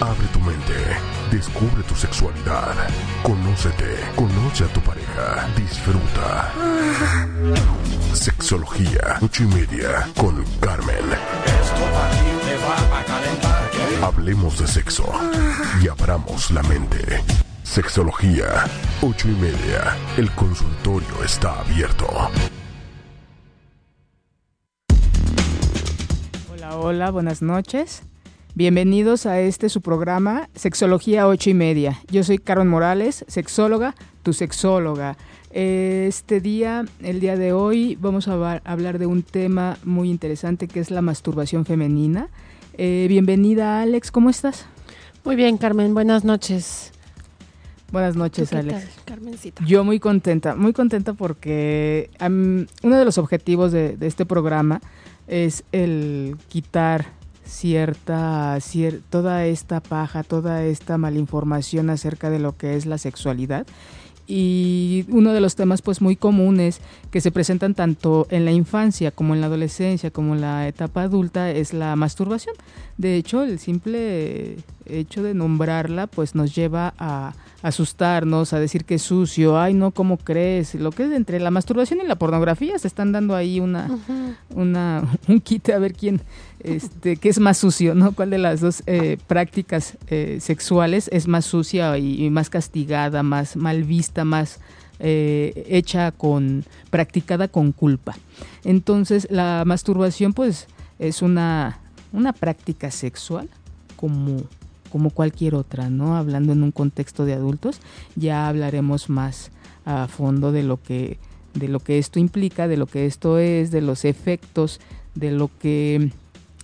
Abre tu mente, descubre tu sexualidad, conócete, conoce a tu pareja, disfruta. Sexología, ocho y media, con Carmen. Hablemos de sexo y abramos la mente. Sexología, ocho y media. El consultorio está abierto. Hola, hola, buenas noches. Bienvenidos a este su programa Sexología ocho y media. Yo soy Carmen Morales, sexóloga, tu sexóloga. Este día, el día de hoy, vamos a hablar de un tema muy interesante que es la masturbación femenina. Eh, bienvenida Alex, ¿cómo estás? Muy bien, Carmen, buenas noches. Buenas noches, Alex. Carmencita? Yo muy contenta, muy contenta porque uno de los objetivos de, de este programa es el quitar cierta, toda esta paja, toda esta malinformación acerca de lo que es la sexualidad. Y uno de los temas pues muy comunes que se presentan tanto en la infancia como en la adolescencia como en la etapa adulta es la masturbación. De hecho, el simple hecho de nombrarla pues nos lleva a asustarnos, a decir que es sucio, ay no, ¿cómo crees? Lo que es entre la masturbación y la pornografía se están dando ahí una, una un quite a ver quién, este, qué es más sucio, ¿no? ¿Cuál de las dos eh, prácticas eh, sexuales es más sucia y, más castigada, más mal vista, más eh, hecha con, practicada con culpa? Entonces la masturbación pues es una, una práctica sexual como como cualquier otra, ¿no? Hablando en un contexto de adultos, ya hablaremos más a fondo de lo que de lo que esto implica, de lo que esto es, de los efectos, de lo que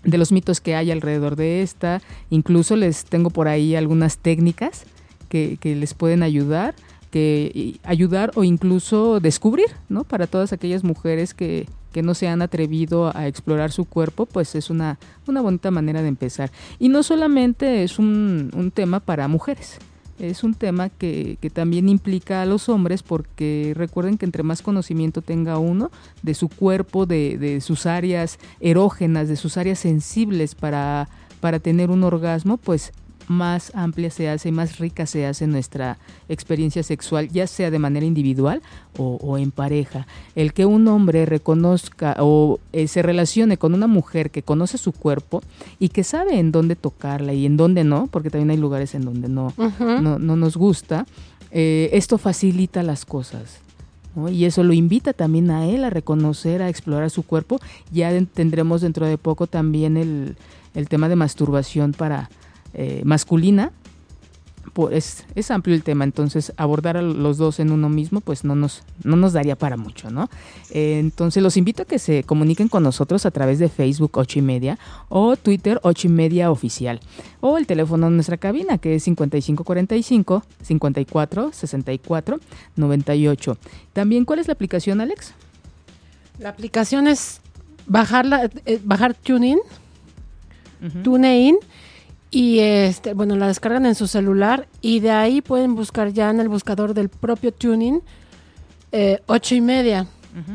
de los mitos que hay alrededor de esta. Incluso les tengo por ahí algunas técnicas que, que les pueden ayudar, que ayudar o incluso descubrir, ¿no? Para todas aquellas mujeres que, que no se han atrevido a explorar su cuerpo, pues es una, una bonita manera de empezar. Y no solamente es un, un tema para mujeres, es un tema que, que, también implica a los hombres porque recuerden que entre más conocimiento tenga uno de su cuerpo, de, de sus áreas erógenas, de sus áreas sensibles para, para tener un orgasmo, pues más amplia se hace, más rica se hace nuestra experiencia sexual, ya sea de manera individual o, en pareja. El que un hombre reconozca o eh, se relacione con una mujer que conoce su cuerpo y que sabe en dónde tocarla y en dónde no, porque también hay lugares en donde no, no, nos gusta, eh, esto facilita las cosas. Y eso lo invita también a él a reconocer, a explorar su cuerpo. Ya tendremos dentro de poco también el, el tema de masturbación para, eh, masculina, pues es amplio el tema, entonces abordar a los dos en uno mismo pues no nos, no nos daría para mucho, ¿no? Eh, entonces los invito a que se comuniquen con nosotros a través de Facebook 8 y media o Twitter 8 y media oficial o el teléfono de nuestra cabina que es 5545 54 64 98. También, ¿cuál es la aplicación, Alex? La aplicación es bajar, la, eh, bajar TuneIn, TuneIn y este, bueno, la descargan en su celular y de ahí pueden buscar ya en el buscador del propio tuning eh, ocho y media.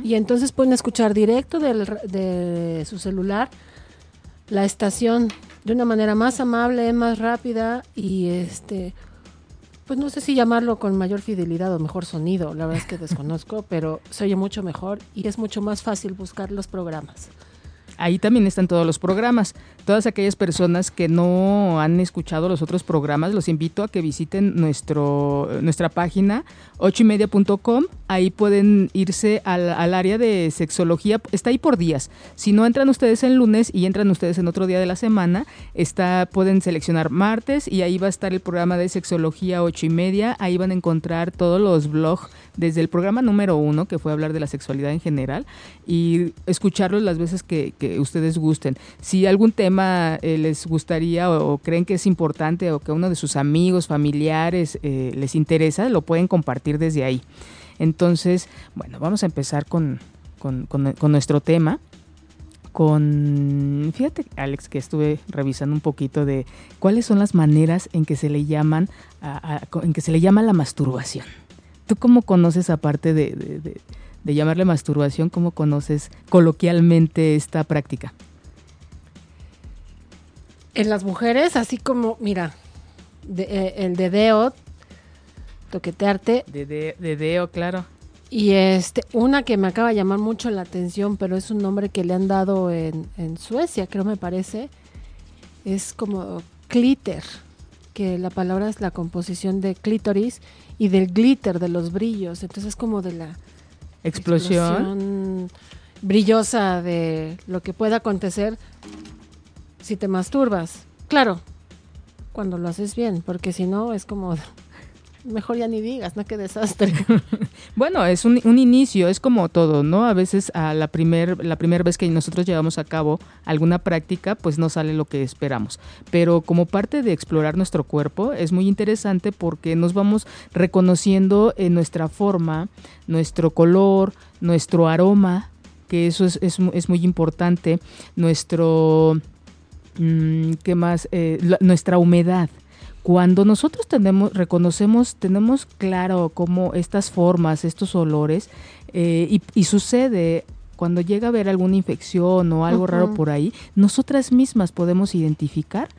Y entonces pueden escuchar directo de su celular la estación de una manera más amable, más rápida y este pues no sé si llamarlo con mayor fidelidad o mejor sonido, la verdad es que desconozco, pero se oye mucho mejor y es mucho más fácil buscar los programas. Ahí también están todos los programas. Todas aquellas personas que no han escuchado los otros programas, los invito a que visiten nuestro, nuestra página ochoymedia.com. Ahí pueden irse al, área de sexología. Está ahí por días. Si no entran ustedes en lunes y entran ustedes en otro día de la semana, está, pueden seleccionar martes y ahí va a estar el programa de sexología ocho y media. Ahí van a encontrar todos los blogs desde el programa número uno, que fue hablar de la sexualidad en general, y escucharlos las veces que, ustedes gusten. Si algún tema eh, les gustaría o, creen que es importante o que uno de sus amigos, familiares eh, les interesa, lo pueden compartir desde ahí. Entonces, bueno, vamos a empezar con, con, nuestro tema con, fíjate Alex, que estuve revisando un poquito de cuáles son las maneras en que se le llaman, en que se le llama la masturbación. ¿Tú cómo conoces aparte de, de, llamarle masturbación, cómo conoces coloquialmente esta práctica? En las mujeres, así como, mira, eh, el dedeo, toquetearte. De, dedeo, claro. Y este, una que me acaba de llamar mucho la atención, pero es un nombre que le han dado en, Suecia, creo me parece, es como glitter, que la palabra es la composición de clítoris y del glitter, de los brillos. Entonces es como de la explosión, brillosa de lo que pueda acontecer si te masturbas. Claro, cuando lo haces bien, porque si no es como mejor ya ni digas, ¿no? Qué desastre. bueno, es un, un, inicio, es como todo, ¿no? A veces a la primer, la primera vez que nosotros llevamos a cabo alguna práctica, pues no sale lo que esperamos. Pero como parte de explorar nuestro cuerpo, es muy interesante porque nos vamos reconociendo en nuestra forma, nuestro color, nuestro aroma, que eso es, es, muy importante, nuestro... Mm, ¿Qué más? Eh, nuestra humedad cuando nosotros tenemos, reconocemos, tenemos claro cómo estas formas, estos olores, eh, y, sucede cuando llega a haber alguna infección o algo raro por ahí, nosotras mismas podemos identificar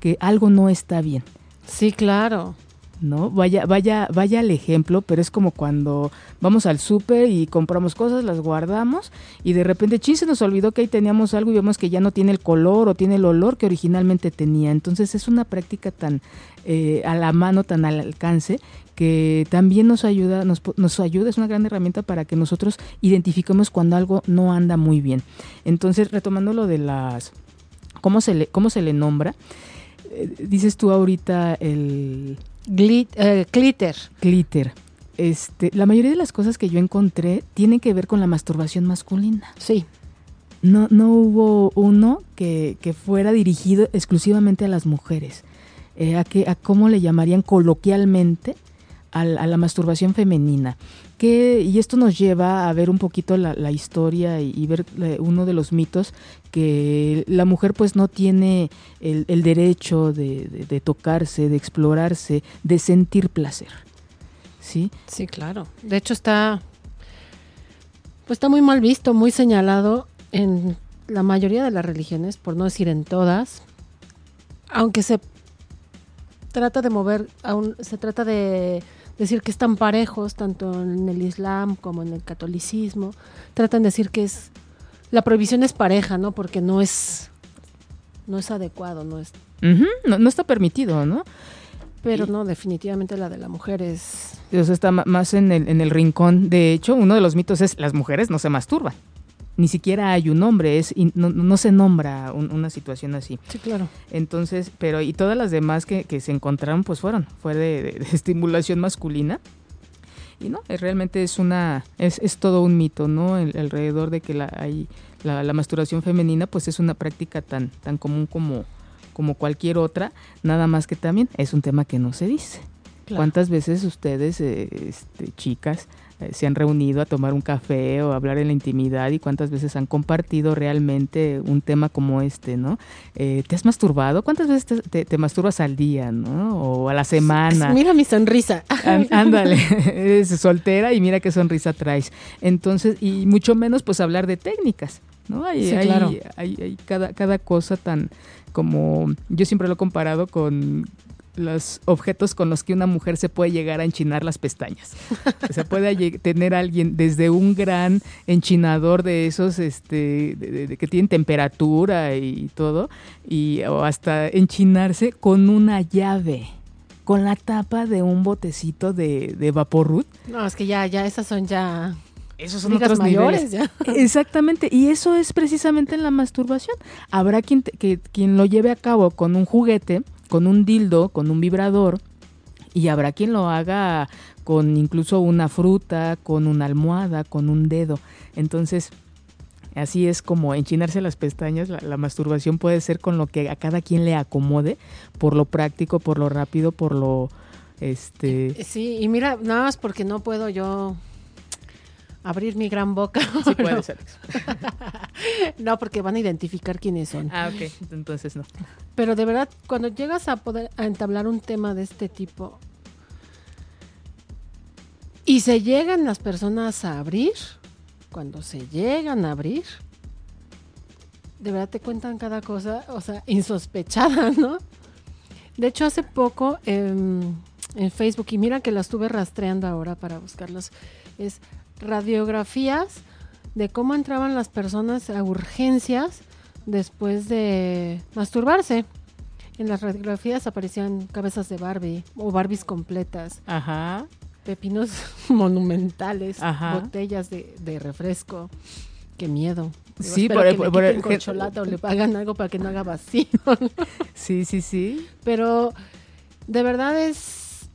que algo no está bien. Sí, claro. ¿No? Vaya, vaya, vaya al ejemplo, pero es como cuando vamos al súper y compramos cosas, las guardamos y de repente, ching, se nos olvidó que ahí teníamos algo y vemos que ya no tiene el color o tiene el olor que originalmente tenía. Entonces es una práctica tan eh, a la mano, tan al alcance, que también nos ayuda, nos, nos ayuda, es una gran herramienta para que nosotros identifiquemos cuando algo no anda muy bien. Entonces, retomando lo de las, ¿cómo se le, cómo se le nombra? Eh, dices tú ahorita el eh, glitter. Glitter. Este, la mayoría de las cosas que yo encontré tienen que ver con la masturbación masculina. Sí. No, no hubo uno que, fuera dirigido exclusivamente a las mujeres. Eh, a, que, a cómo le llamarían coloquialmente a, la masturbación femenina. Que, y esto nos lleva a ver un poquito la, historia y, ver eh, uno de los mitos que la mujer pues no tiene el, derecho de, tocarse, de explorarse, de sentir placer. ¿Sí? Sí, claro. De hecho está, pues está muy mal visto, muy señalado en la mayoría de las religiones, por no decir en todas, aunque se trata de mover, se trata de decir que están parejos, tanto en el Islam como en el catolicismo. Tratan de decir que es la prohibición es pareja, ¿no? Porque no es no es adecuado, no es no, está permitido, ¿no? Pero no, definitivamente la de la mujer es... Dios está más en el, en el rincón. De hecho, uno de los mitos es las mujeres no se masturban ni siquiera hay un nombre, es no, se nombra una situación así. Sí, claro. Entonces, pero y todas las demás que, se encontraron, pues fueron, fue de, estimulación masculina. Y no, realmente es una, es, es todo un mito, ¿no? alrededor de que la, hay, la, la, masturbación femenina, pues es una práctica tan, tan común como, como cualquier otra, nada más que también es un tema que no se dice. ¿Cuántas veces ustedes, eh, este, chicas, eh, se han reunido a tomar un café o a hablar en la intimidad y cuántas veces han compartido realmente un tema como este, ¿no? Eh, ¿Te has masturbado? ¿Cuántas veces te, masturbas al día, ¿no? O a la semana. Mira mi sonrisa. ándale, eres soltera y mira qué sonrisa traes. Entonces, y mucho menos pues hablar de técnicas. ¿no? Hay, hay, hay, cada, cada cosa tan como, yo siempre lo he comparado con los objetos con los que una mujer se puede llegar a enchinar las pestañas. O sea, puede tener alguien desde un gran enchinador de esos este, que tienen temperatura y todo, y, o hasta enchinarse con una llave con la tapa de un botecito de, de Vaporrut. No, es que ya, ya, esas son ya esos son otros mayores Ya. Exactamente, y eso es precisamente en la masturbación. Habrá quien, que, quien lo lleve a cabo con un juguete con un dildo, con un vibrador, y habrá quien lo haga con incluso una fruta, con una almohada, con un dedo. Entonces, así es como enchinarse las pestañas, la, masturbación puede ser con lo que a cada quien le acomode, por lo práctico, por lo rápido, por lo... este Sí, y mira, nada más porque no puedo yo abrir mi gran boca. Sí puedes, Alex. no, porque van a identificar quiénes son. Ah, ok, entonces no. Pero de verdad, cuando llegas a poder a entablar un tema de este tipo y se llegan las personas a abrir, cuando se llegan a abrir, de verdad te cuentan cada cosa, o sea, insospechada, ¿no? De hecho, hace poco en Facebook, y mira que la estuve rastreando ahora para buscarlos, es radiografías de cómo entraban las personas a urgencias después de masturbarse. En las radiografías aparecían cabezas de Barbie o Barbies completas. Ajá. Pepinos monumentales, botellas de, de refresco. Qué miedo. sí, por, que por, el o le pagan algo para que no haga vacío. sí, sí, sí. Pero de verdad es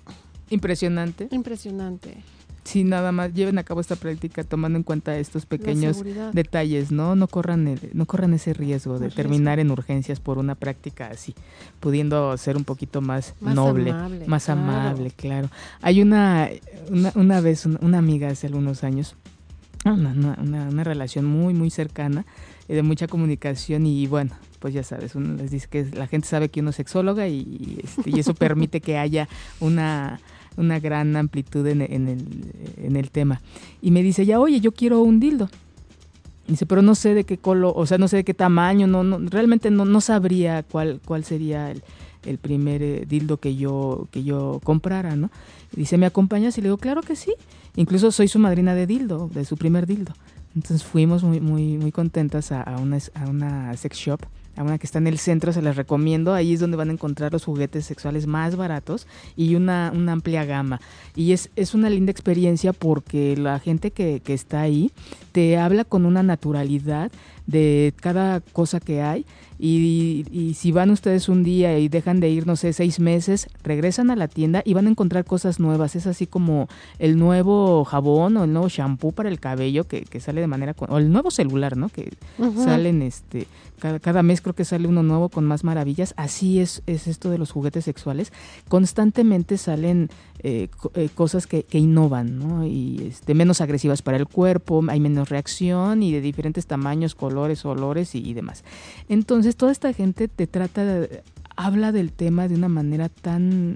impresionante. Impresionante. Sí, nada más lleven a cabo esta práctica tomando en cuenta estos pequeños detalles, ¿no? No corran no corran ese riesgo de terminar en urgencias por una práctica así, pudiendo ser un poquito más, noble, más amable, claro. Hay una una, vez una amiga hace algunos años una, una, relación muy, muy cercana, eh, de mucha comunicación y bueno, pues ya sabes, uno les dice que la gente sabe que uno es sexóloga y, este, y eso permite que haya una, una gran amplitud en, en, el, en el tema. Y me dice, ya, oye, yo quiero un dildo. Dice, pero no sé de qué color, o sea, no sé de qué tamaño, no, no realmente no, no sabría cuál, cuál sería el, el primer eh, dildo que yo, que yo comprara, ¿no? dice, ¿me acompañas? Y le digo, claro que sí. Incluso soy su madrina de dildo, de su primer dildo. Entonces fuimos muy, muy, muy contentas a, a, una, a una sex shop a una que está en el centro, se les recomiendo. Ahí es donde van a encontrar los juguetes sexuales más baratos y una, una amplia gama. Y es, es, una linda experiencia porque la gente que, que, está ahí te habla con una naturalidad de cada cosa que hay y, si van ustedes un día y dejan de ir, no sé, seis meses, regresan a la tienda y van a encontrar cosas nuevas. Es así como el nuevo jabón o el nuevo shampoo para el cabello que, que sale de manera... o el nuevo celular, ¿no? Que salen este cada, cada, mes creo que sale uno nuevo con más maravillas. Así es, es esto de los juguetes sexuales. Constantemente salen eh, eh, cosas que, que, innovan, ¿no? Y este, menos agresivas para el cuerpo, hay menos reacción y de diferentes tamaños, colores, olores y, demás. Entonces, toda esta gente te trata, de, habla del tema de una manera tan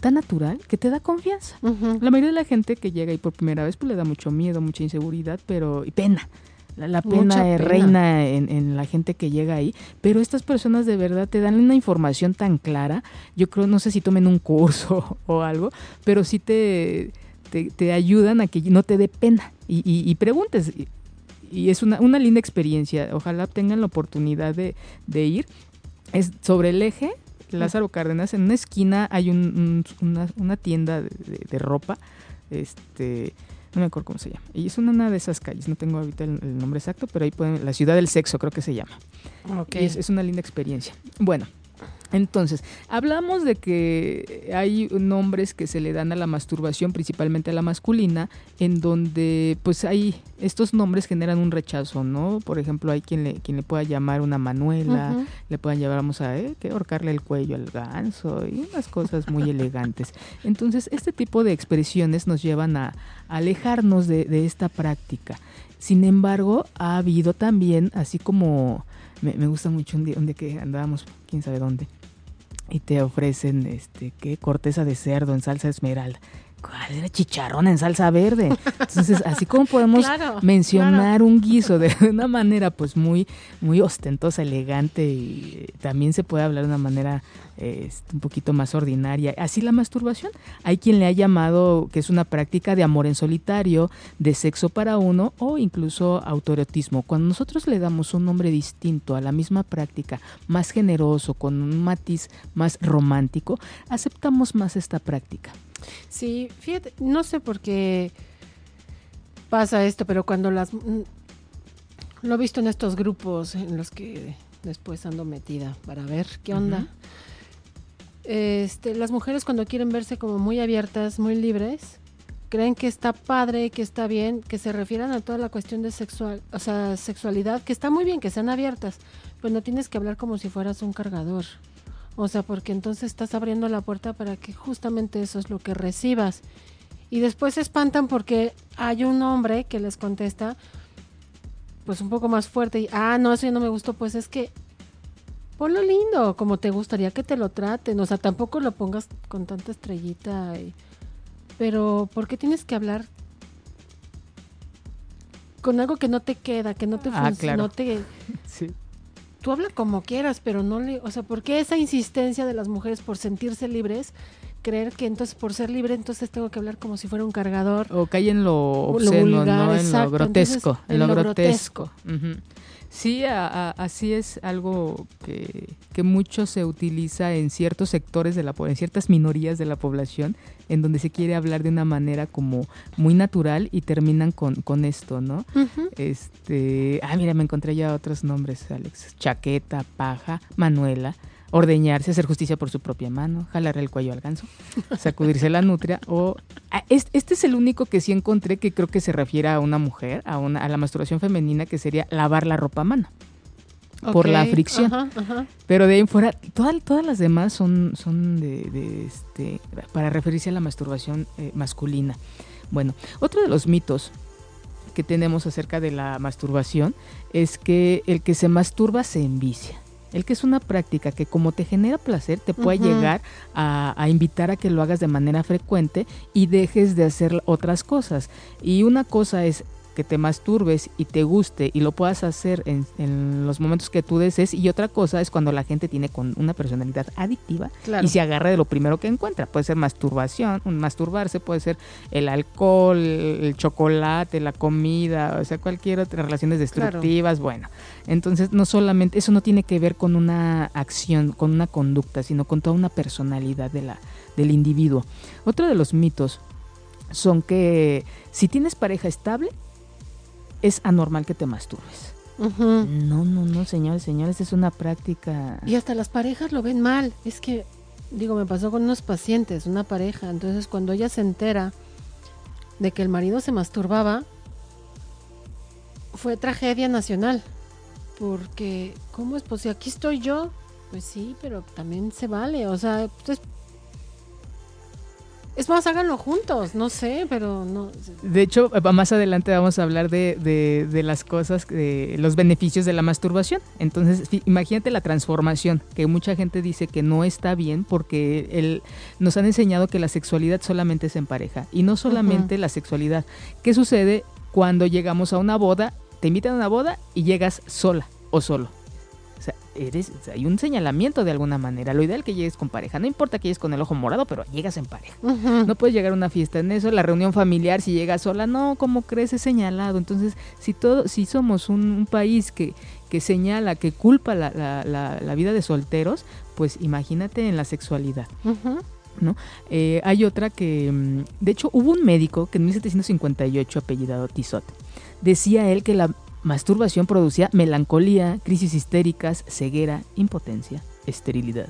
tan natural que te da confianza. La mayoría de la gente que llega ahí por primera vez pues le da mucho miedo, mucha inseguridad, pero y pena. La, pena, reina en, en, la gente que llega ahí, pero estas personas de verdad te dan una información tan clara. Yo creo, no sé si tomen un curso o algo, pero sí te, te, ayudan a que no te dé pena y, y, preguntes. Y es una, una linda experiencia. Ojalá tengan la oportunidad de, de ir. Es sobre el eje Lázaro Cárdenas, en una esquina hay un, una, una, tienda de, de, ropa, este, no me acuerdo cómo se llama. Y es una de esas calles, no tengo ahorita el, nombre exacto, pero ahí pueden, la ciudad del sexo creo que se llama. Okay. es, es, una linda experiencia. Bueno, entonces, hablamos de que hay nombres que se le dan a la masturbación, principalmente a la masculina, en donde pues hay estos nombres generan un rechazo, ¿no? Por ejemplo, hay quien le, quien le pueda llamar una Manuela, le puedan llevar, vamos a ¿eh? que ahorcarle el cuello al ganso y unas cosas muy elegantes. Entonces, este tipo de expresiones nos llevan a, alejarnos de, de esta práctica. Sin embargo, ha habido también, así como me, me gusta mucho un día, un día que andábamos, quién sabe dónde, y te ofrecen este qué corteza de cerdo en salsa esmeralda. ¿Cuál era chicharrón en salsa verde? Entonces, así como podemos mencionar un guiso de una manera pues muy muy ostentosa, elegante y también se puede hablar de una manera este, un poquito más ordinaria. Así la masturbación. Hay quien le ha llamado que es una práctica de amor en solitario, de sexo para uno o incluso autoerotismo. Cuando nosotros le damos un nombre distinto a la misma práctica, más generoso, con un matiz más romántico, aceptamos más esta práctica. Sí, fíjate, no sé por qué pasa esto, pero cuando las... Mm, lo he visto en estos grupos en los que después ando metida para ver qué onda. este, las mujeres cuando quieren verse como muy abiertas, muy libres, creen que está padre, que está bien, que se refieran a toda la cuestión de sexual, o sea, sexualidad, que está muy bien, que sean abiertas, pues no tienes que hablar como si fueras un cargador. O sea, porque entonces estás abriendo la puerta para que justamente eso es lo que recibas. Y después se espantan porque hay un hombre que les contesta, pues un poco más fuerte, y, ah, no, eso ya no me gustó, pues es que ponlo lindo, como te gustaría que te lo traten, o sea, tampoco lo pongas con tanta estrellita, pero ¿por qué tienes que hablar con algo que no te queda, que no te ah, funciona, no te... Sí. Tú habla como quieras, pero no le... O sea, ¿por qué esa insistencia de las mujeres por sentirse libres? Creer que entonces por ser libre entonces tengo que hablar como si fuera un cargador. O cae en lo obsceno, ¿no? En lo grotesco. en, lo, grotesco. Sí, así es algo que, que, mucho se utiliza en ciertos sectores de la población, en ciertas minorías de la población, en donde se quiere hablar de una manera como muy natural y terminan con, con esto, ¿no? Este, ah, mira, me encontré ya otros nombres, Alex. Chaqueta, paja, Manuela ordeñarse, hacer justicia por su propia mano, jalar el cuello al ganso, sacudirse la nutria o ah, este es el único que sí encontré que creo que se refiere a una mujer, a una a la masturbación femenina que sería lavar la ropa a mano. por la fricción. Pero de ahí en fuera, todas, todas las demás son, son de, este, para referirse a la masturbación eh, masculina. Bueno, otro de los mitos que tenemos acerca de la masturbación es que el que se masturba se envicia. El que es una práctica que como te genera placer, te puede llegar a, a, invitar a que lo hagas de manera frecuente y dejes de hacer otras cosas. Y una cosa es que te masturbes y te guste y lo puedas hacer en, los momentos que tú desees. Y otra cosa es cuando la gente tiene con una personalidad adictiva y se agarra de lo primero que encuentra. Puede ser masturbación, un masturbarse, puede ser el alcohol, el chocolate, la comida, o sea, cualquier otra relaciones destructivas. Bueno, entonces no solamente, eso no tiene que ver con una acción, con una conducta, sino con toda una personalidad de la, del individuo. Otro de los mitos son que si tienes pareja estable, es anormal que te masturbes. No, no, no, señores, señores, es una práctica. Y hasta las parejas lo ven mal. Es que, digo, me pasó con unos pacientes, una pareja. Entonces, cuando ella se entera de que el marido se masturbaba, fue tragedia nacional. Porque, ¿cómo es posible? Aquí estoy yo. Pues sí, pero también se vale. O sea, pues es más, háganlo juntos, no sé, pero no. De hecho, más adelante vamos a hablar de, de, las cosas, de los beneficios de la masturbación. Entonces, imagínate la transformación, que mucha gente dice que no está bien porque el, nos han enseñado que la sexualidad solamente es en pareja. Y no solamente la sexualidad. ¿Qué sucede cuando llegamos a una boda? Te invitan a una boda y llegas sola o solo eres, hay un señalamiento de alguna manera. Lo ideal es que llegues con pareja. No importa que llegues con el ojo morado, pero llegas en pareja. No puedes llegar a una fiesta en eso. La reunión familiar, si llegas sola, no, como crees, es señalado. Entonces, si todo, si somos un, país que, que señala, que culpa la, la, la, vida de solteros, pues imagínate en la sexualidad. ¿No? Eh, hay otra que, mm, de hecho, hubo un médico que en 1758, apellidado Tissot, decía él que la masturbación producía melancolía, crisis histéricas, ceguera, impotencia, esterilidad,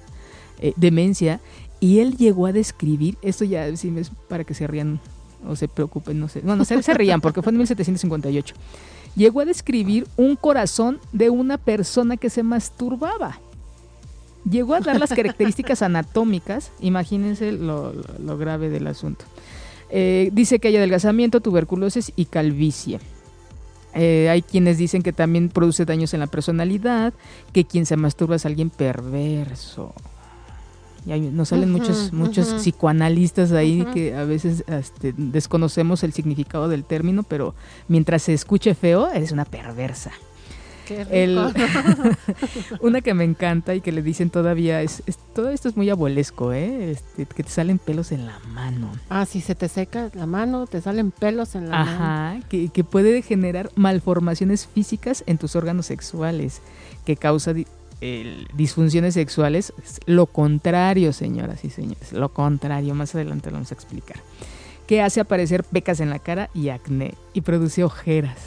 eh, demencia, y él llegó a describir, esto ya sí, es para que se rían o se preocupen, no sé, bueno, se, se rían porque fue en 1758, llegó a describir un corazón de una persona que se masturbaba. Llegó a dar las características anatómicas, imagínense lo, grave del asunto. Eh, dice que hay adelgazamiento, tuberculosis y calvicie. Eh, hay quienes dicen que también produce daños en la personalidad, que quien se masturba es alguien perverso. Y nos salen muchos, muchos psicoanalistas ahí que a veces este, desconocemos el significado del término, pero mientras se escuche feo, eres una perversa. una que me encanta y que le dicen todavía es, todo esto es muy abuelesco, ¿eh? Este, que te salen pelos en la mano. Ah, si se te seca la mano, te salen pelos en la mano. Ajá, que, que, puede generar malformaciones físicas en tus órganos sexuales, que causa disfunciones sexuales. Lo contrario, señoras y señores, lo contrario. Más adelante lo vamos a explicar. Que hace aparecer pecas en la cara y acné y produce ojeras.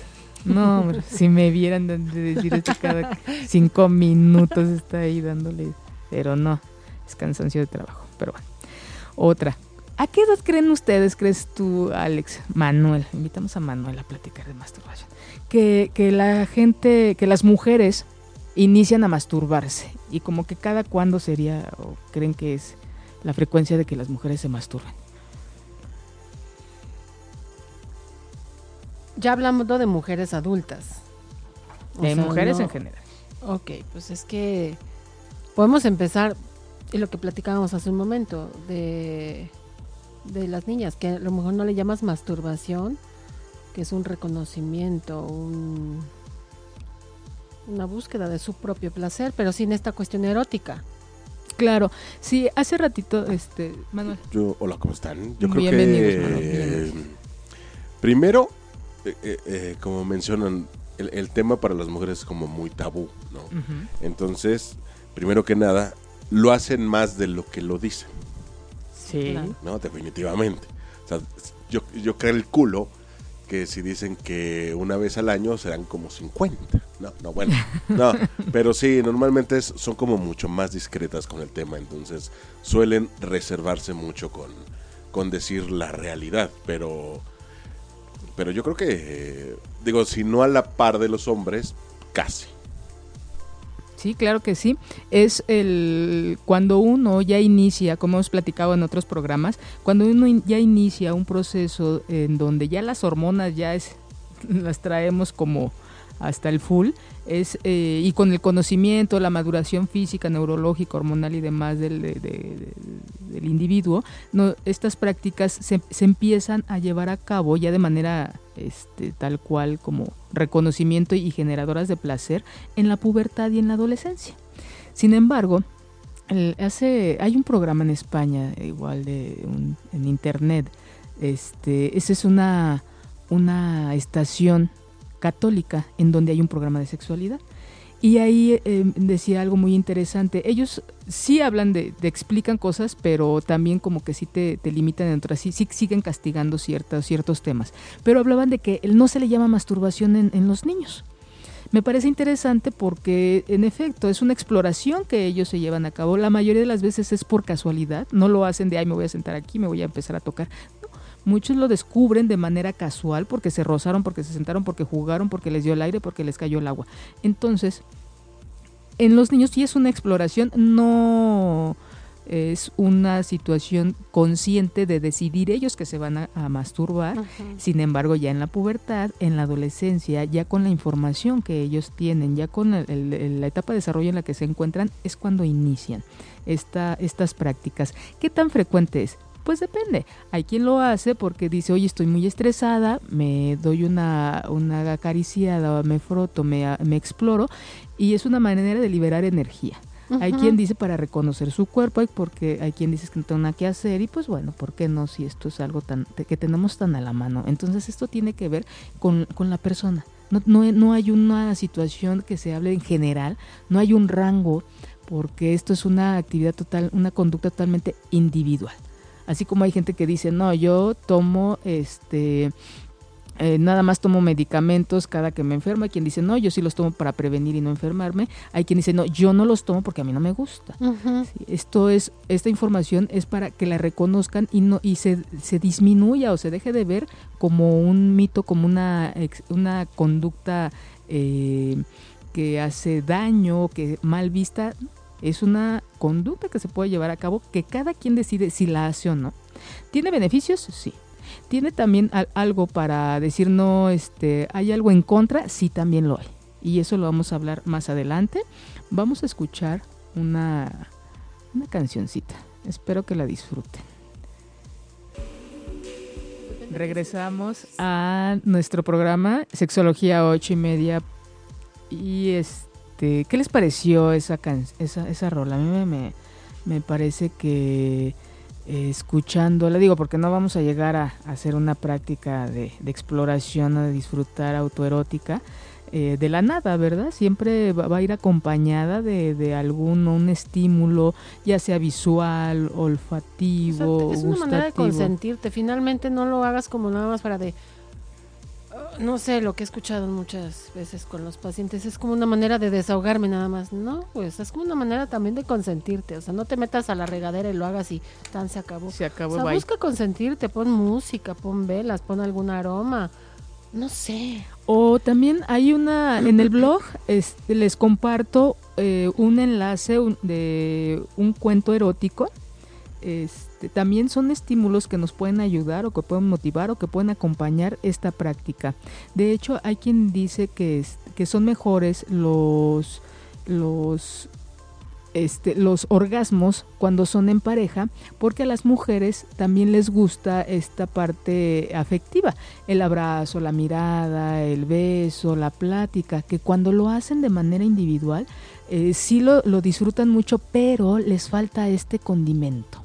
No, hombre, si me vieran de decir esto cada cinco minutos está ahí dándole. Pero no, es cansancio de trabajo. Pero bueno. Otra. ¿A qué edad creen ustedes, crees tú, Alex? Manuel. Invitamos a Manuel a platicar de masturbación. Que, que la gente, que las mujeres inician a masturbarse. Y como que cada cuándo sería, o creen que es la frecuencia de que las mujeres se masturben. Ya hablamos de mujeres adultas. de mujeres en general. Ok, pues es que podemos empezar y lo que platicábamos hace un momento de, de las niñas, que a lo mejor no le llamas masturbación, que es un reconocimiento, un, una búsqueda de su propio placer, pero sin esta cuestión erótica. Claro, sí, hace ratito, este, Manuel. Yo, hola, ¿cómo están? Yo creo que primero, eh, eh, eh, como mencionan, el, tema para las mujeres es como muy tabú, ¿no? Entonces, primero que nada, lo hacen más de lo que lo dicen. Sí. ¿No? Definitivamente. O sea, yo, yo calculo que si dicen que una vez al año serán como 50. No, no, bueno, no, pero sí, normalmente son como mucho más discretas con el tema, entonces suelen reservarse mucho con, con decir la realidad, pero, pero yo creo que, digo, si no a la par de los hombres, casi. Sí, claro que sí. Es el cuando uno ya inicia, como hemos platicado en otros programas, cuando uno ya inicia un proceso en donde ya las hormonas ya es, las traemos como hasta el full, es, eh, y con el conocimiento, la maduración física, neurológica, hormonal y demás del, del individuo, estas prácticas se, se, empiezan a llevar a cabo ya de manera este, tal cual como reconocimiento y generadoras de placer en la pubertad y en la adolescencia. Sin embargo, hace, hay un programa en España, igual de en internet, este, esa es una, una estación católica en donde hay un programa de sexualidad. Y ahí em, decía algo muy interesante. Ellos sí hablan de, explican cosas, pero también como que sí te, limitan dentro, así sí siguen castigando ciertos, ciertos temas. Pero hablaban de que no se le llama masturbación en, en los niños. Me parece interesante porque en efecto es una exploración que ellos se llevan a cabo. La mayoría de las veces es por casualidad. No lo hacen de, ay, me voy a sentar aquí, me voy a empezar a tocar. Muchos lo descubren de manera casual porque se rozaron, porque se sentaron, porque jugaron, porque les dio el aire, porque les cayó el agua. Entonces, en los niños sí es una exploración, no es una situación consciente de decidir ellos que se van a, masturbar. Sin embargo, ya en la pubertad, en la adolescencia, ya con la información que ellos tienen, ya con la etapa de desarrollo en la que se encuentran, es cuando inician esta, estas prácticas. ¿Qué tan frecuente es? Pues depende. Hay quien lo hace porque dice, oye, estoy muy estresada, me doy una, una acariciada, me froto, me, me exploro, y es una manera de liberar energía. Hay quien dice para reconocer su cuerpo, hay, porque hay quien dice que no tengo nada que hacer y pues bueno, ¿por qué no si esto es algo tan que tenemos tan a la mano? Entonces esto tiene que ver con, con la persona. No, no, no hay una situación que se hable en general, no hay un rango, porque esto es una actividad total, una conducta totalmente individual. Así como hay gente que dice, no, yo tomo este... Eh, nada más tomo medicamentos cada que me enfermo. Hay quien dice, no, yo sí los tomo para prevenir y no enfermarme. Hay quien dice, no, yo no los tomo porque a mí no me gusta. esto es, esta información es para que la reconozcan y no y se, se disminuya o se deje de ver como un mito, como una, una conducta eh, que hace daño, que mal vista es una conducta que se puede llevar a cabo que cada quien decide si la hace o no. ¿Tiene beneficios? Sí. ¿Tiene también algo para decir no, este, hay algo en contra? Sí, también lo hay. Y eso lo vamos a hablar más adelante. Vamos a escuchar una, una cancioncita. Espero que la disfruten. Regresamos a nuestro programa Sexología 8 y media. Y este este, ¿qué les pareció esa, esa, esa rola? A mí me, me, parece que eh, escuchándola, digo, porque no vamos a llegar a, hacer una práctica de, exploración o de disfrutar autoerótica eh, de la nada, ¿verdad? Siempre va, a ir acompañada de, de, algún un estímulo, ya sea visual, olfativo, Es una manera de consentirte, finalmente no lo hagas como nada más para de no sé, lo que he escuchado muchas veces con los pacientes es como una manera de desahogarme nada más. No, pues es como una manera también de consentirte. O sea, no te metas a la regadera y lo hagas y tan se acabó. Se acabó. O sea, busca consentirte, pon música, pon velas, pon algún aroma. No sé. O también hay una, en el blog este, les comparto eh, un enlace de un cuento erótico este, también son estímulos que nos pueden ayudar o que pueden motivar o que pueden acompañar esta práctica. De hecho, hay quien dice que, que son mejores los, los este, los orgasmos cuando son en pareja, porque a las mujeres también les gusta esta parte afectiva, el abrazo, la mirada, el beso, la plática, que cuando lo hacen de manera individual, eh, sí lo, lo disfrutan mucho, pero les falta este condimento.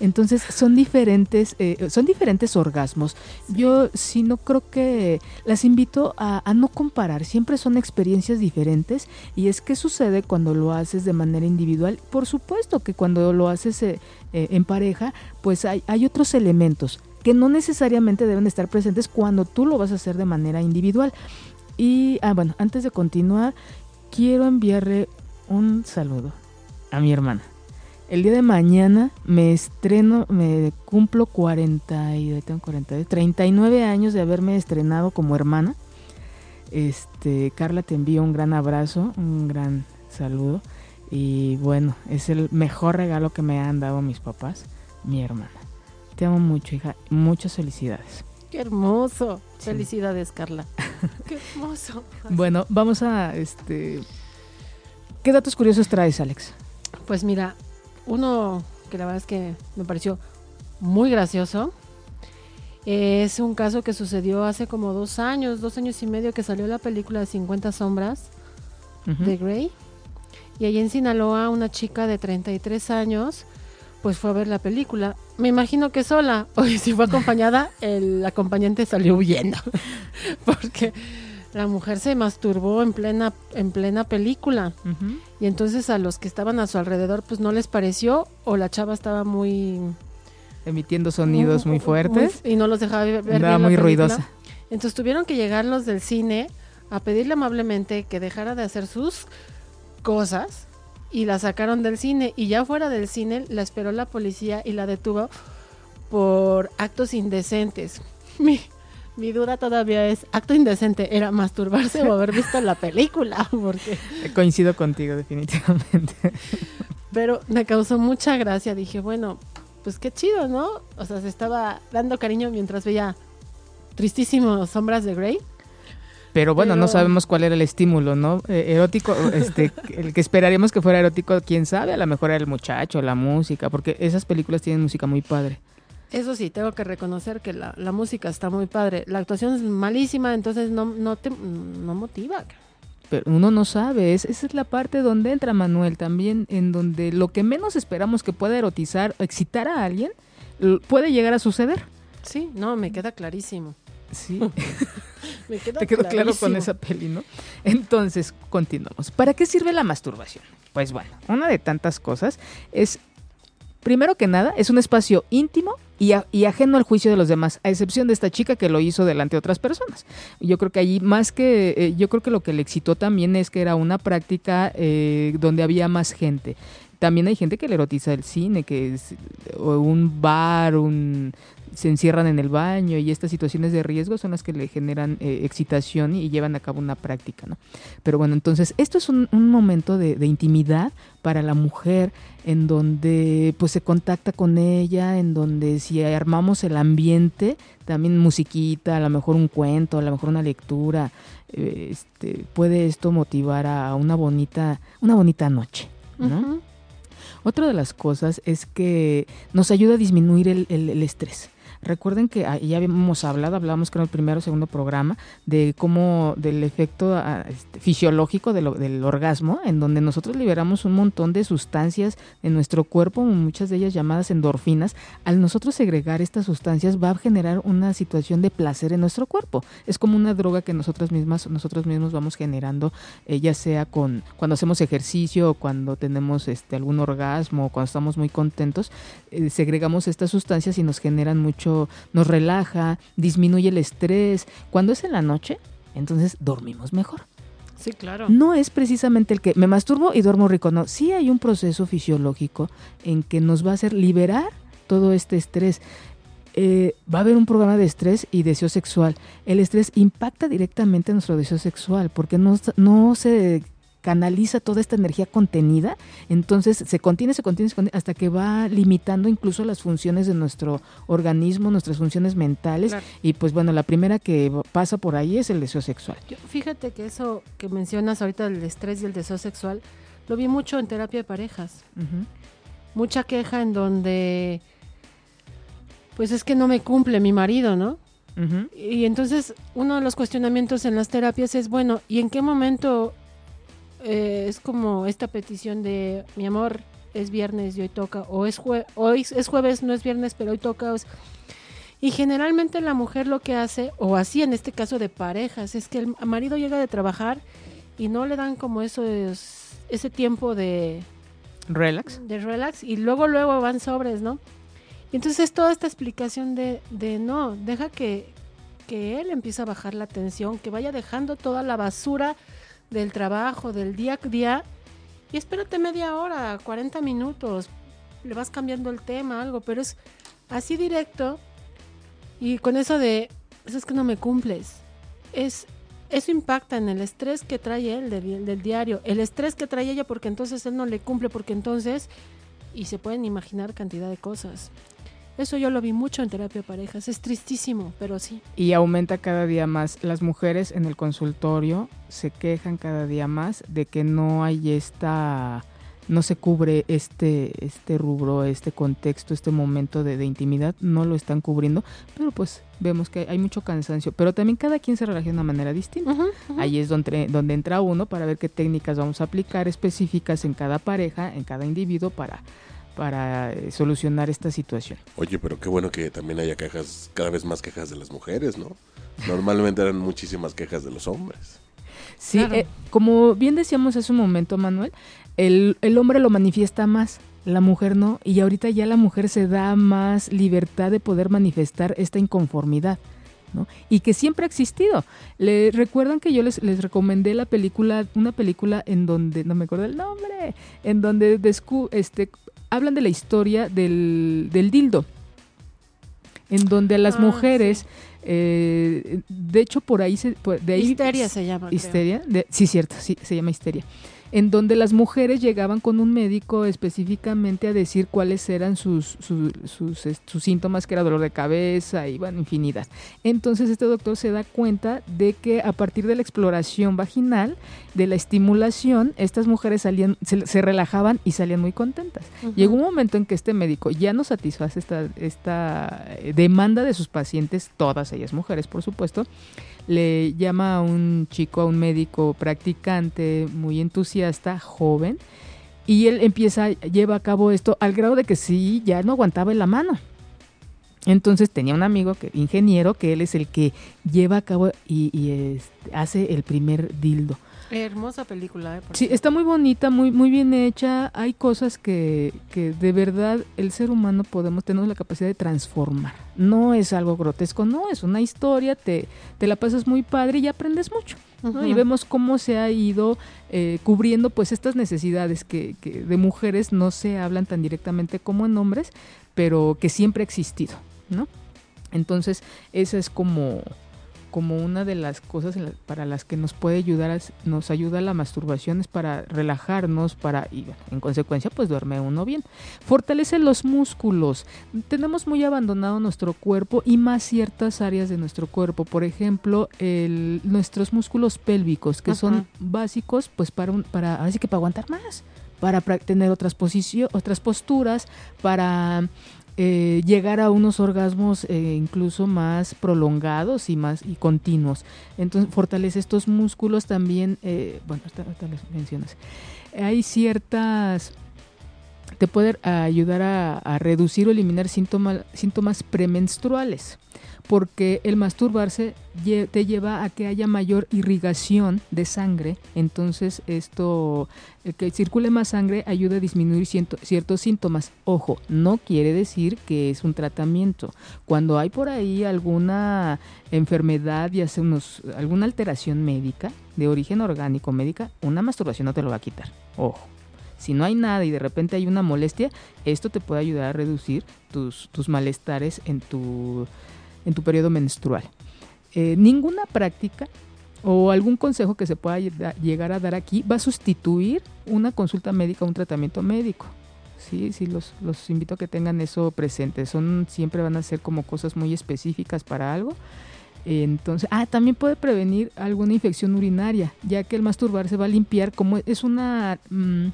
Entonces son diferentes, eh, son diferentes orgasmos. Yo sí no creo que las invito a, no comparar, siempre son experiencias diferentes y es que sucede cuando lo haces de manera individual. Por supuesto que cuando lo haces eh, eh, en pareja, pues hay, hay otros elementos que no necesariamente deben estar presentes cuando tú lo vas a hacer de manera individual. Y, ah, bueno, antes de continuar, quiero enviarle un saludo a mi hermana. El día de mañana me estreno, me cumplo 40 y tengo 40, 39 años de haberme estrenado como hermana. Este, Carla te envío un gran abrazo, un gran saludo y bueno, es el mejor regalo que me han dado mis papás, mi hermana. Te amo mucho, hija, muchas felicidades. Qué hermoso. Felicidades, Carla. Qué hermoso. bueno, vamos a este ¿Qué datos curiosos traes, Alex? Pues mira, uno que la verdad es que me pareció muy gracioso. Es un caso que sucedió hace como dos años, dos años y medio que salió la película de 50 sombras de Grey. Y allí en Sinaloa una chica de 33 años pues fue a ver la película. Me imagino que sola. O si fue acompañada, el acompañante salió huyendo. Porque la mujer se masturbó en plena, en plena película. Y entonces a los que estaban a su alrededor, pues no les pareció, o la chava estaba muy emitiendo sonidos muy fuertes y no los dejaba ver. Era muy ruidosa. Entonces tuvieron que llegar los del cine a pedirle amablemente que dejara de hacer sus cosas y la sacaron del cine y ya fuera del cine la esperó la policía y la detuvo por actos indecentes. Mi, mi duda todavía es, acto indecente, ¿era masturbarse o haber visto la película? Porque... Coincido contigo, definitivamente. Pero me causó mucha gracia, dije, bueno, pues qué chido, ¿no? O sea, se estaba dando cariño mientras veía tristísimos sombras de Grey. Pero bueno, no sabemos cuál era el estímulo, ¿no? Eh, erótico, este, el que esperaríamos que fuera erótico, quién sabe, a lo mejor era el muchacho, la música, porque esas películas tienen música muy padre. Eso sí, tengo que reconocer que la, música está muy padre. La actuación es malísima, entonces no, no te no motiva. Pero uno no sabe, esa es la parte donde entra Manuel también, en donde lo que menos esperamos que pueda erotizar o excitar a alguien, puede llegar a suceder. Sí, no, me queda clarísimo. Sí. me queda Te quedó claro con esa peli, ¿no? Entonces, continuamos. ¿Para qué sirve la masturbación? Pues bueno, una de tantas cosas es, primero que nada, es un espacio íntimo y, ajeno al juicio de los demás, a excepción de esta chica que lo hizo delante de otras personas. Yo creo que allí más que, eh, yo creo que lo que le excitó también es que era una práctica eh, donde había más gente. También hay gente que le erotiza el cine, que es un bar, un se encierran en el baño y estas situaciones de riesgo son las que le generan eh, excitación y, llevan a cabo una práctica, ¿no? Pero bueno, entonces esto es un, momento de, intimidad para la mujer en donde pues se contacta con ella, en donde si armamos el ambiente, también musiquita, a lo mejor un cuento, a lo mejor una lectura, eh, este, puede esto motivar a una bonita, una bonita noche, ¿no? Otra de las cosas es que nos ayuda a disminuir el estrés. Recuerden que ya habíamos hablado, hablábamos creo en el primero o segundo programa, de cómo, del efecto ah, este, fisiológico del orgasmo, en donde nosotros liberamos un montón de sustancias en nuestro cuerpo, muchas de ellas llamadas endorfinas. Al nosotros segregar estas sustancias va a generar una situación de placer en nuestro cuerpo. Es como una droga que nosotras mismas, nosotros mismos vamos generando, eh, ya sea con cuando hacemos ejercicio o cuando tenemos este algún orgasmo o cuando estamos muy contentos, eh, segregamos estas sustancias y nos generan mucho nos relaja, disminuye el estrés. Cuando es en la noche, entonces dormimos mejor. Sí, claro. No es precisamente el que me masturbo y duermo rico, no. Sí hay un proceso fisiológico en que nos va a hacer liberar todo este estrés. Eh, va a haber un programa de estrés y deseo sexual. El estrés impacta directamente nuestro deseo sexual porque no, no se canaliza toda esta energía contenida, entonces se contiene, se contiene, se contiene, hasta que va limitando incluso las funciones de nuestro organismo, nuestras funciones mentales. Y pues bueno, la primera que pasa por ahí es el deseo sexual. fíjate que eso que mencionas ahorita, el estrés y el deseo sexual, lo vi mucho en terapia de parejas. Mucha queja en donde, pues es que no me cumple mi marido, ¿no? Y entonces uno de los cuestionamientos en las terapias es, bueno, ¿y en qué momento eh, es como esta petición de, mi amor, es viernes y hoy toca, o es, hoy es jueves, no es viernes, pero hoy toca? Y generalmente la mujer lo que hace, o así en este caso de parejas, es que el marido llega de trabajar y no le dan como eso, ese tiempo de... Relax. De relax y luego, luego van sobres, ¿no? Y entonces es toda esta explicación de, de no, deja que, que él empiece a bajar la tensión, que vaya dejando toda la basura del trabajo, del día a día, y espérate media hora, 40 minutos, le vas cambiando el tema, algo, pero es así directo, y con eso de, eso es que no me cumples, es, eso impacta en el estrés que trae él del diario, el estrés que trae ella porque entonces él no le cumple, porque entonces, y se pueden imaginar cantidad de cosas. Eso yo lo vi mucho en terapia de parejas. Es tristísimo, pero sí. Y aumenta cada día más. Las mujeres en el consultorio se quejan cada día más de que no hay esta no se cubre este este rubro, este contexto, este momento de, intimidad, no lo están cubriendo, pero pues vemos que hay mucho cansancio, pero también cada quien se relaja de una manera distinta. Ahí es donde, donde entra uno para ver qué técnicas vamos a aplicar específicas en cada pareja, en cada individuo para para eh, solucionar esta situación. Oye, pero qué bueno que también haya quejas, cada vez más quejas de las mujeres, ¿no? Normalmente eran muchísimas quejas de los hombres. Sí, eh, como bien decíamos hace un momento, Manuel, el, el hombre lo manifiesta más, la mujer no, y ahorita ya la mujer se da más libertad de poder manifestar esta inconformidad. ¿no? Y que siempre ha existido. Le recuerdan que yo les, les recomendé la película, una película en donde, no me acuerdo el nombre, en donde descu este, hablan de la historia del, del dildo, en donde las ah, mujeres, eh, de hecho por ahí se... De ahí, histeria se llama. Histeria, sí, cierto, sí, se llama histeria en donde las mujeres llegaban con un médico específicamente a decir cuáles eran sus, sus, sus, síntomas, que era dolor de cabeza y bueno, infinidad. Entonces este doctor se da cuenta de que a partir de la exploración vaginal, de la estimulación, estas mujeres salían, se, relajaban y salían muy contentas. Llegó un momento en que este médico ya no satisface esta, esta demanda de sus pacientes, todas ellas mujeres por supuesto, le llama a un chico, a un médico practicante, muy entusiasta, joven, y él empieza, lleva a cabo esto al grado de que sí, ya no aguantaba en la mano. Entonces tenía un amigo, que, ingeniero, que él es el que lleva a cabo y, hace el primer dildo. Hermosa película, ¿eh? sí, está muy bonita, muy, muy bien hecha. Hay cosas que, que de verdad el ser humano podemos, tener la capacidad de transformar. No es algo grotesco, no, es una historia, te, te la pasas muy padre y aprendes mucho. Y vemos cómo se ha ido eh, cubriendo pues estas necesidades que, que de mujeres no se hablan tan directamente como en hombres, pero que siempre ha existido, ¿no? Entonces, esa es como como una de las cosas para las que nos puede ayudar, nos ayuda la masturbación es para relajarnos, para y en consecuencia pues duerme uno bien. Fortalece los músculos. Tenemos muy abandonado nuestro cuerpo y más ciertas áreas de nuestro cuerpo, por ejemplo, el, nuestros músculos pélvicos que son básicos pues para un, para así que para aguantar más, para tener otras posiciones, otras posturas, para eh, llegar a unos orgasmos eh, incluso más prolongados y más y continuos. Entonces fortalece estos músculos también, eh, bueno, ahorita, les mencionas. Hay ciertas te puede ayudar a, reducir o eliminar síntomas, síntomas premenstruales porque el masturbarse te lleva a que haya mayor irrigación de sangre, entonces esto, el que circule más sangre ayuda a disminuir ciertos síntomas. Ojo, no quiere decir que es un tratamiento. Cuando hay por ahí alguna enfermedad y hace unos, alguna alteración médica de origen orgánico médica, una masturbación no te lo va a quitar. Ojo. Si no hay nada y de repente hay una molestia, esto te puede ayudar a reducir tus, tus malestares en tu en tu periodo menstrual. Eh, ninguna práctica o algún consejo que se pueda llegar a dar aquí va a sustituir una consulta médica o un tratamiento médico. Sí, sí, los, los invito a que tengan eso presente. Son, siempre van a ser como cosas muy específicas para algo. Entonces, ah, también puede prevenir alguna infección urinaria, ya que el masturbar se va a limpiar como es una... Mm,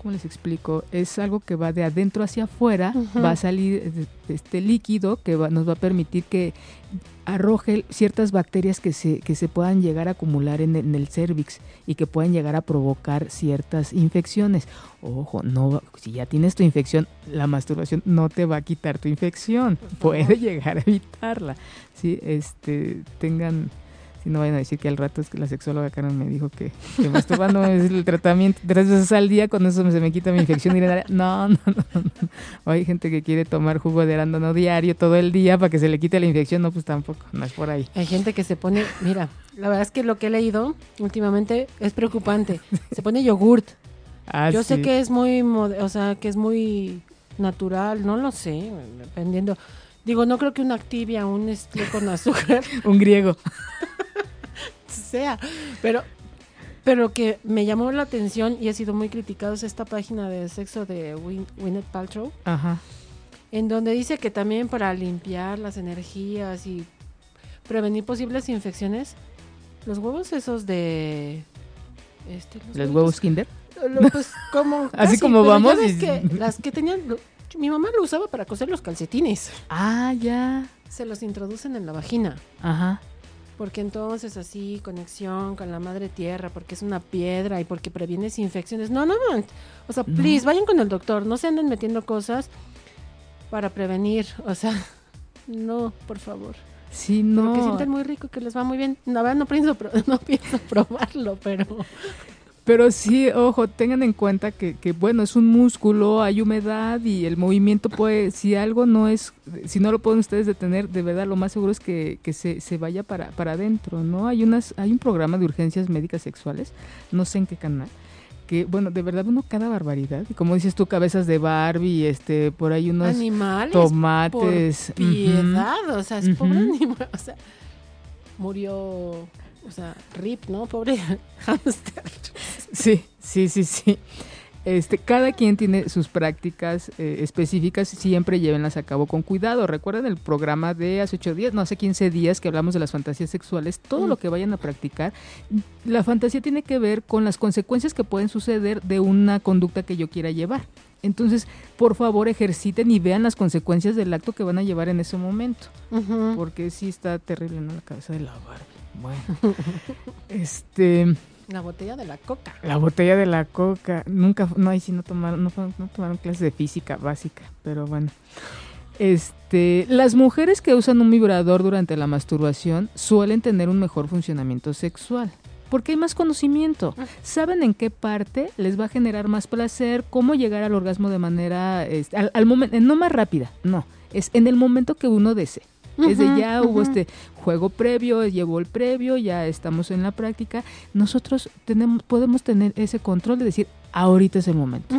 ¿cómo les explico? Es algo que va de adentro hacia afuera, va a salir este líquido que nos va a permitir que arroje ciertas bacterias que se, que se puedan llegar a acumular en, el cervix y que puedan llegar a provocar ciertas infecciones. Ojo, no, si ya tienes tu infección, la masturbación no te va a quitar tu infección, puede llegar a evitarla. Sí, este, tengan si no vayan a decir que al rato es que la sexóloga Karen me dijo que, que masturbando es el tratamiento tres veces al día, con eso se me quita mi infección urinaria. No, no, no, no. hay gente que quiere tomar jugo de arándano diario todo el día para que se le quite la infección. No, pues tampoco, no es por ahí. Hay gente que se pone, mira, la verdad es que lo que he leído últimamente es preocupante. Se pone yogurt. Ah, Yo sé que es muy, o sea, que es muy natural, no lo sé, dependiendo. Digo, no creo que una activia, un esté con azúcar. un griego. sea. Pero, pero que me llamó la atención y ha sido muy criticado es esta página de sexo de Win Paltrow. Ajá. En donde dice que también para limpiar las energías y prevenir posibles infecciones, los huevos esos de... Este, los, huevos, Kinder? Pues como... Así como vamos. que las que tenían... Mi mamá lo usaba para coser los calcetines. Ah, ya. Se los introducen en la vagina. Ajá porque entonces así conexión con la madre tierra, porque es una piedra y porque previenes infecciones. No, no, no. O sea, please, vayan con el doctor, no se anden metiendo cosas para prevenir, o sea, no, por favor. Sí, no. Porque sienten muy rico, que les va muy bien. La verdad no pienso, no pienso probarlo, pero pero sí, ojo, tengan en cuenta que, que, bueno, es un músculo, hay humedad y el movimiento puede, si algo no es, si no lo pueden ustedes detener, de verdad lo más seguro es que, que se, se, vaya para, para adentro, ¿no? Hay unas, hay un programa de urgencias médicas sexuales, no sé en qué canal, que bueno, de verdad uno cada barbaridad, y como dices tú, cabezas de Barbie, este, por ahí unos Animales tomates. piedad, o sea, es pobre animal, o sea, murió o sea, rip, ¿no? Pobre hamster. Sí, sí, sí, sí. Este, cada quien tiene sus prácticas eh, específicas, siempre llévenlas a cabo con cuidado. Recuerden el programa de hace ocho días, no hace 15 días que hablamos de las fantasías sexuales, todo lo mm. que vayan a practicar, la fantasía tiene que ver con las consecuencias que pueden suceder de una conducta que yo quiera llevar. Entonces, por favor, ejerciten y vean las consecuencias del acto que van a llevar en ese momento, porque sí está terrible en la cabeza de la barba. Bueno, este... La botella de la coca. La botella de la coca. Nunca, no, ahí sí no tomaron, no, no tomaron clases de física básica, pero bueno. Este, las mujeres que usan un vibrador durante la masturbación suelen tener un mejor funcionamiento sexual. Porque hay más conocimiento. Ah. Saben en qué parte les va a generar más placer, cómo llegar al orgasmo de manera, este, al momento, no más rápida, no, es en el momento que uno desee. Desde ya hubo este juego previo, llevó el previo, ya estamos en la práctica. Nosotros tenemos, podemos tener ese control de decir, ahorita es el momento.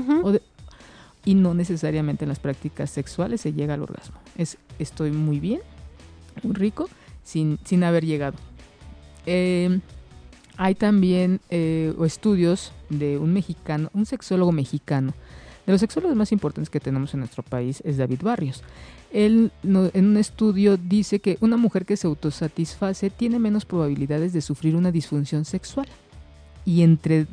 y no necesariamente en las prácticas sexuales se llega al orgasmo. Es estoy muy bien, muy rico, sin, sin haber llegado. Em, hay también eh, estudios de un mexicano, un sexólogo mexicano. Los sexólogos más importantes que tenemos en nuestro país es David Barrios. Él en un estudio dice que una mujer que se autosatisface tiene menos probabilidades de sufrir una disfunción sexual. Y entre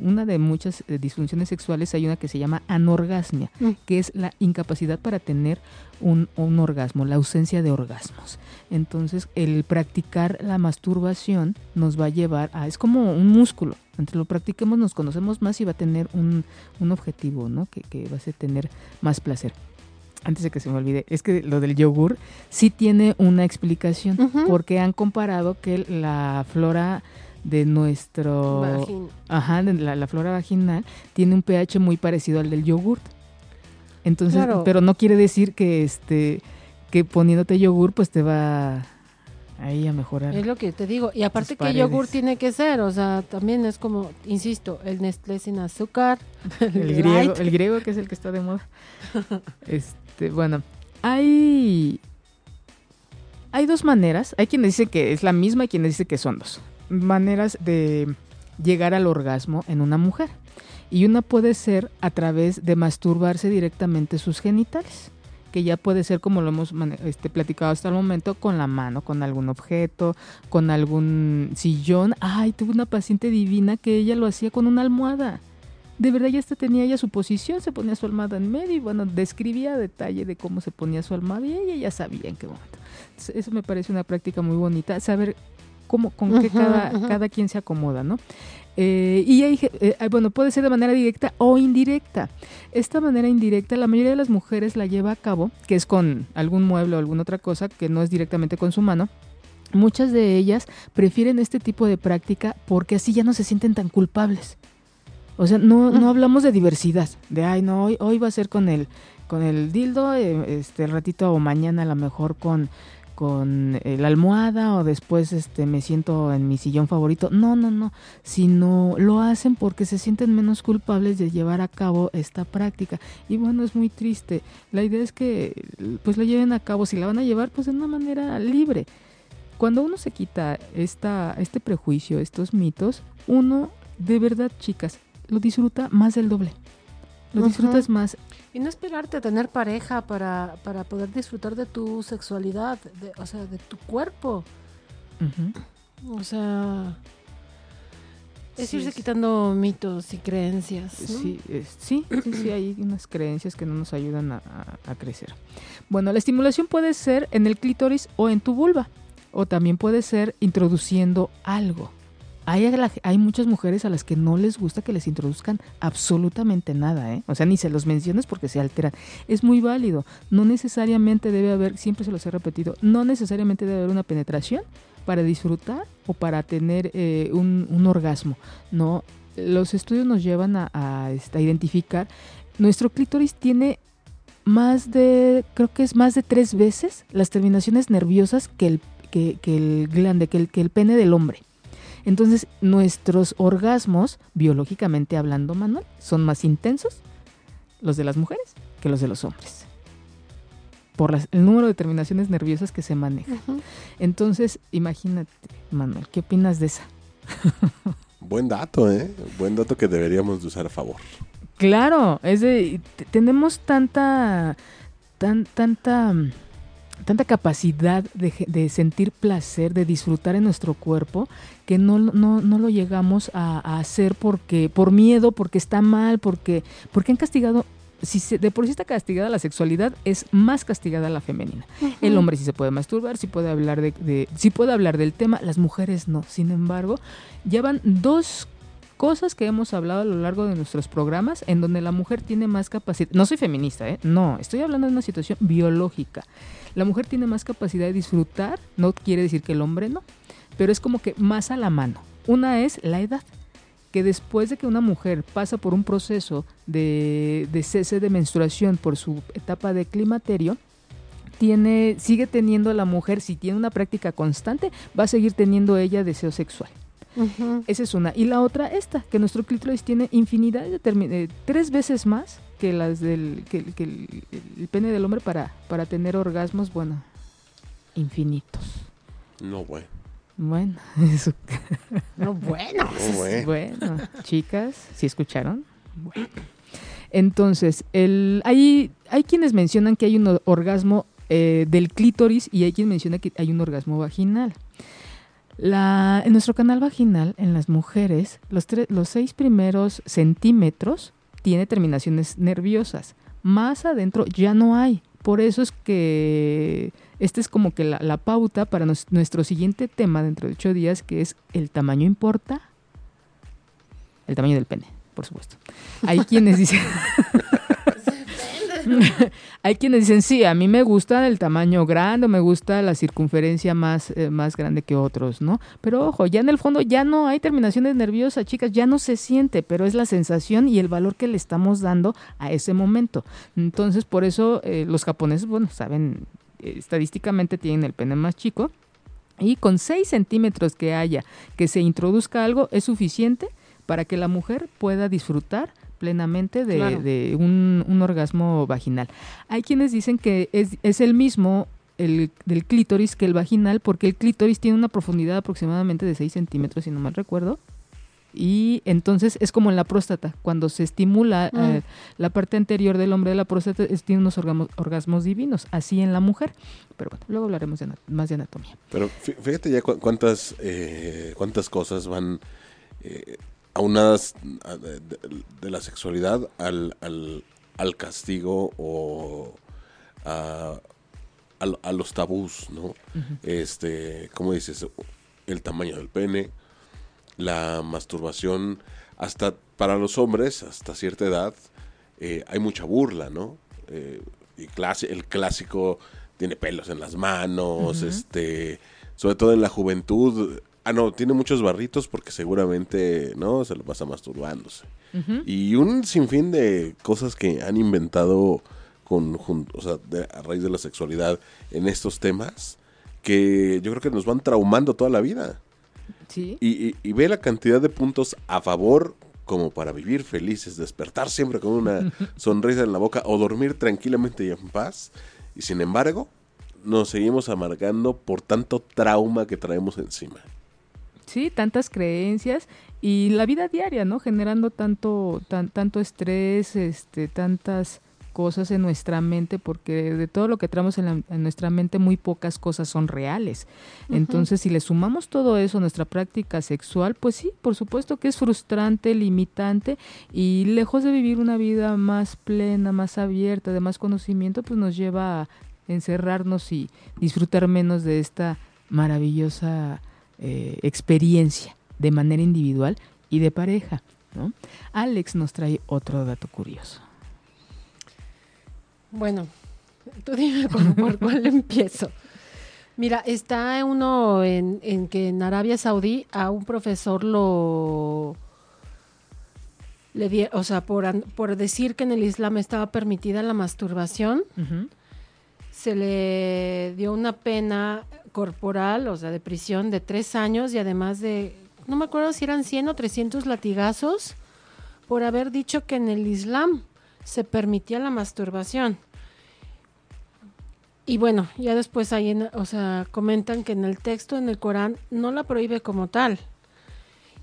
una de muchas eh, disfunciones sexuales hay una que se llama anorgasmia, mm. que es la incapacidad para tener un, orgasmo, la ausencia de orgasmos. Entonces, el practicar la masturbación nos va a llevar a, es como un músculo, entre lo practiquemos nos conocemos más y va a tener un, objetivo, ¿no? Que, que va a tener más placer antes de que se me olvide, es que lo del yogur sí tiene una explicación, porque han comparado que la flora de nuestro... Ajá, la, flora vaginal tiene un pH muy parecido al del yogur. Entonces, pero no quiere decir que este que poniéndote yogur pues te va ahí a mejorar. Es lo que te digo. Y aparte que yogur tiene que ser, o sea, también es como, insisto, el Nestlé sin azúcar. El, griego, el griego que es el que está de moda. este, bueno, hay hay dos maneras. Hay quien dice que es la misma y quien dice que son dos. Maneras de llegar al orgasmo en una mujer. Y una puede ser a través de masturbarse directamente sus genitales, que ya puede ser como lo hemos este, platicado hasta el momento, con la mano, con algún objeto, con algún sillón. Ay, tuve una paciente divina que ella lo hacía con una almohada. De verdad ya hasta tenía ella su posición, se ponía su almohada en medio y bueno, describía a detalle de cómo se ponía su almohada y ella ya sabía en qué momento. Eso me parece una práctica muy bonita, saber cómo, con qué cada, cada quien se acomoda, ¿no? Eh, y hay, eh, bueno, puede ser de manera directa o indirecta. Esta manera indirecta, la mayoría de las mujeres la lleva a cabo, que es con algún mueble o alguna otra cosa que no es directamente con su mano. Muchas de ellas prefieren este tipo de práctica porque así ya no se sienten tan culpables. O sea, no, no hablamos de diversidad, de ay no, hoy, hoy va a ser con el, con el dildo, eh, este ratito o mañana a lo mejor con con eh, la almohada o después este me siento en mi sillón favorito. No, no, no, sino lo hacen porque se sienten menos culpables de llevar a cabo esta práctica. Y bueno, es muy triste. La idea es que pues la lleven a cabo, si la van a llevar pues de una manera libre. Cuando uno se quita esta este prejuicio, estos mitos, uno de verdad, chicas, lo disfruta más del doble. Lo disfrutas más. Y no esperarte a tener pareja para, para poder disfrutar de tu sexualidad, de, o sea, de tu cuerpo. O sea, es irse quitando mitos y creencias. Sí, sí, sí, hay unas creencias que no nos ayudan a, a, crecer. Bueno, la estimulación puede ser en el clítoris o en tu vulva, o también puede ser introduciendo algo. Hay, muchas mujeres a las que no les gusta que les introduzcan absolutamente nada, ¿eh? O sea, ni se los menciones porque se alteran. Es muy válido. No necesariamente debe haber, siempre se los he repetido, no necesariamente debe haber una penetración para disfrutar o para tener eh, un, orgasmo. No, los estudios nos llevan a, este, identificar. Nuestro clítoris tiene más de, creo que es más de tres veces las terminaciones nerviosas que el, que, el glande, que el, que el pene del hombre. Entonces, nuestros orgasmos, biológicamente hablando, Manuel, son más intensos los de las mujeres que los de los hombres. Por el número de terminaciones nerviosas que se manejan. Entonces, imagínate, Manuel, ¿qué opinas de esa? Buen dato, ¿eh? Buen dato que deberíamos de usar a favor. Claro, es de, tenemos tanta, tan, tanta tanta capacidad de, sentir placer, de disfrutar en nuestro cuerpo, que no, no, no lo llegamos a, hacer porque por miedo, porque está mal, porque, porque han castigado si de por sí está castigada la sexualidad, es más castigada la femenina. El hombre sí se puede masturbar, sí puede hablar de, sí puede hablar del tema, las mujeres no. Sin embargo, ya van dos cosas que hemos hablado a lo largo de nuestros programas en donde la mujer tiene más capacidad. No soy feminista, ¿eh? No, estoy hablando de una situación biológica. La mujer tiene más capacidad de disfrutar, no quiere decir que el hombre no, pero es como que más a la mano. Una es la edad, que después de que una mujer pasa por un proceso de, cese de menstruación por su etapa de climaterio, tiene, sigue teniendo la mujer, si tiene una práctica constante, va a seguir teniendo ella deseo sexual. Esa es una. Y la otra, esta, que nuestro clítoris tiene infinidad de, eh, tres veces más que las del que, el, pene del hombre para, para tener orgasmos, bueno, infinitos. No, bueno. Bueno, eso. No, bueno. bueno. chicas, ¿sí escucharon? Bueno. Entonces, el, hay, hay quienes mencionan que hay un orgasmo eh, del clítoris y hay quien menciona que hay un orgasmo vaginal. La, en nuestro canal vaginal, en las mujeres, los, los seis primeros centímetros tiene terminaciones nerviosas. Más adentro ya no hay. Por eso es que esta es como que la, pauta para nuestro siguiente tema dentro de ocho días, que es el tamaño importa. El tamaño del pene, por supuesto. Hay quienes dicen... Hay quienes dicen, sí, a mí me gusta el tamaño grande, me gusta la circunferencia más, eh, más grande que otros, ¿no? Pero ojo, ya en el fondo ya no hay terminaciones nerviosas, chicas, ya no se siente, pero es la sensación y el valor que le estamos dando a ese momento. Entonces, por eso eh, los japoneses, bueno, saben, eh, estadísticamente tienen el pene más chico. Y con 6 centímetros que haya que se introduzca algo es suficiente para que la mujer pueda disfrutar plenamente de, un, orgasmo vaginal. Hay quienes dicen que es, es, el mismo el, del clítoris que el vaginal, porque el clítoris tiene una profundidad aproximadamente de 6 centímetros, si no mal recuerdo. Y entonces es como en la próstata, cuando se estimula Mm. eh, la parte anterior del hombre de la próstata, es- tiene unos orgamos- orgasmos divinos, así en la mujer. Pero bueno, luego hablaremos de más de anatomía. Pero fí- fíjate ya cu- cuántas, eh, cuántas cosas van eh, aunadas de, de- de la sexualidad al, al, al castigo o a, a- a los tabús, ¿no? Este, como dices, el tamaño del pene, la masturbación, hasta para los hombres, hasta cierta edad, eh, hay mucha burla, ¿no? Eh, y clase, el clásico tiene pelos en las manos, este, sobre todo en la juventud. Ah, no, tiene muchos barritos porque seguramente, ¿no? Se lo pasa masturbándose. Y un sinfín de cosas que han inventado con, o sea, de- a raíz de la sexualidad en estos temas que yo creo que nos van traumando toda la vida. Sí. Y, y- y ve la cantidad de puntos a favor como para vivir felices, despertar siempre con una sonrisa en la boca o dormir tranquilamente y en paz. Y sin embargo, nos seguimos amargando por tanto trauma que traemos encima. Sí, tantas creencias y la vida diaria, ¿no? Generando tanto, tan, tanto estrés, este, tantas cosas en nuestra mente, porque de todo lo que traemos en, la- en nuestra mente, muy pocas cosas son reales. Entonces, si le sumamos todo eso a nuestra práctica sexual, pues sí, por supuesto que es frustrante, limitante, y lejos de vivir una vida más plena, más abierta, de más conocimiento, pues nos lleva a encerrarnos y disfrutar menos de esta maravillosa eh, experiencia de manera individual y de pareja. ¿no? Alex nos trae otro dato curioso. Bueno, tú dime por, por cuál empiezo. Mira, está uno en, en que en Arabia Saudí a un profesor lo le di- o sea, por, por decir que en el Islam estaba permitida la masturbación, se le dio una pena corporal, o sea, de prisión de tres años y además de, no me acuerdo si eran 100 o 300 latigazos por haber dicho que en el Islam se permitía la masturbación. Y bueno, ya después ahí, en- o sea, comentan que en el texto, en el Corán, no la prohíbe como tal.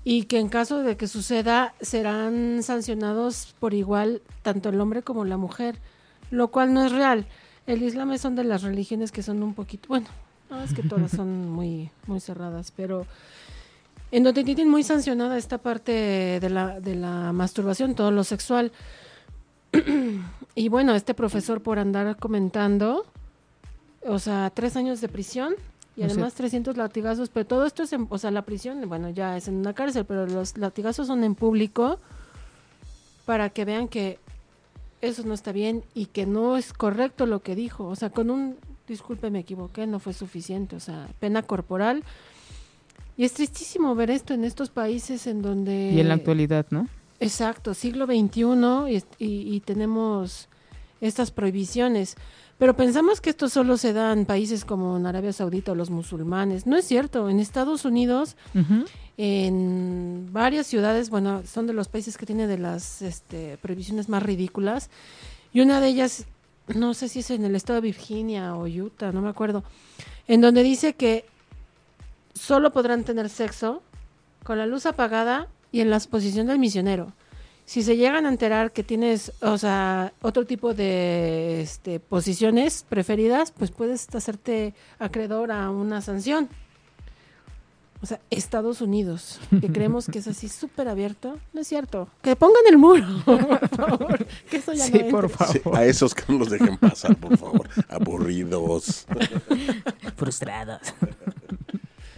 Y que en caso de que suceda, serán sancionados por igual tanto el hombre como la mujer, lo cual no es real. El Islam es son de las religiones que son un poquito, bueno, no es que todas son muy, muy cerradas, pero en donde tienen muy sancionada esta parte de la, de la masturbación, todo lo sexual. y bueno, este profesor por andar comentando, o sea, tres años de prisión y O sea- además 300 latigazos, pero todo esto es en, o sea, la prisión, bueno, ya es en una cárcel, pero los latigazos son en público para que vean que eso no está bien y que no es correcto lo que dijo, o sea, con un, disculpe, me equivoqué, no fue suficiente, o sea, pena corporal. Y es tristísimo ver esto en estos países en donde... Y en la actualidad, ¿no? Exacto, siglo XXI y, y- y tenemos estas prohibiciones. Pero pensamos que esto solo se da en países como en Arabia Saudita o los musulmanes. No es cierto. En Estados Unidos, en varias ciudades, bueno, son de los países que tiene de las este, prohibiciones más ridículas. Y una de ellas, no sé si es en el estado de Virginia o Utah, no me acuerdo, en donde dice que solo podrán tener sexo con la luz apagada y en la posición del misionero. Si se llegan a enterar que tienes, o sea, otro tipo de este, posiciones preferidas, pues puedes hacerte acreedor a una sanción. O sea, Estados Unidos, que creemos que es así súper abierto, no es cierto. Que pongan el muro, por favor. Que eso ya Sí, no por Sí, favor. a esos que no los dejen pasar, por favor. Aburridos. Frustrados.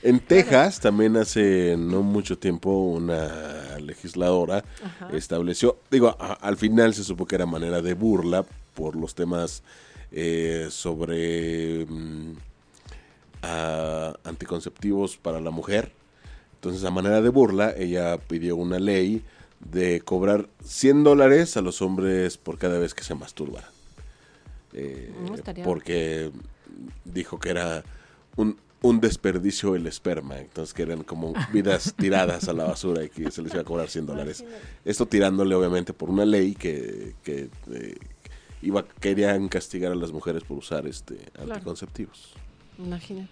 En Texas también hace no mucho tiempo una legisladora Ajá. estableció, digo, a- al final se supo que era manera de burla por los temas eh, sobre mm, anticonceptivos para la mujer. Entonces, a manera de burla, ella pidió una ley de cobrar 100 dólares a los hombres por cada vez que se masturbaran. Eh, No, estaría- porque dijo que era un, un desperdicio el esperma, entonces que eran como vidas tiradas a la basura y que se les iba a cobrar 100 dólares. Esto tirándole obviamente por una ley que, que, eh, iba, querían castigar a las mujeres por usar este anticonceptivos. Imagínate.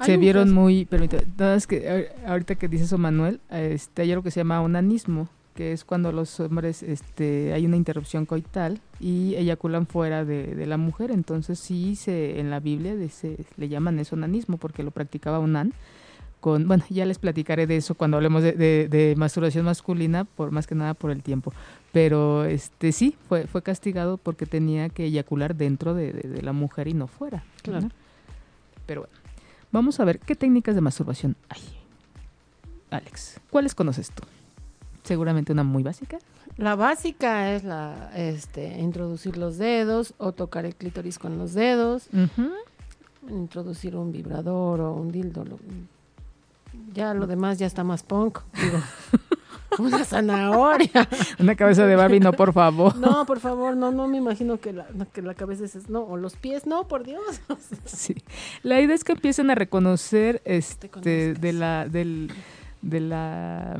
Se vieron muy, permítame, es que ahorita que dice eso Manuel, este, hay algo que se llama onanismo, que es cuando los hombres, este, hay una interrupción coital y eyaculan fuera de, la mujer, entonces sí se, en la Biblia se, le llaman eso onanismo porque lo practicaba Onan, con, bueno, ya les platicaré de eso cuando hablemos de, de, masturbación masculina, por más que nada por el tiempo. Pero este sí, fue, fue castigado porque tenía que eyacular dentro de, la mujer y no fuera. Claro. Pero bueno. Vamos a ver qué técnicas de masturbación hay. Alex, ¿cuáles conoces tú? Seguramente una muy básica. La básica es la este introducir los dedos o tocar el clítoris con los dedos. Introducir un vibrador o un dildo. ya lo demás ya está más punk. Digo. Una zanahoria. Una cabeza de Barbie, no, por favor. No, por favor, no, no me imagino que la, que la cabeza es, no, o los pies, no, por Dios. Sí. La idea es que empiecen a reconocer este de la del de la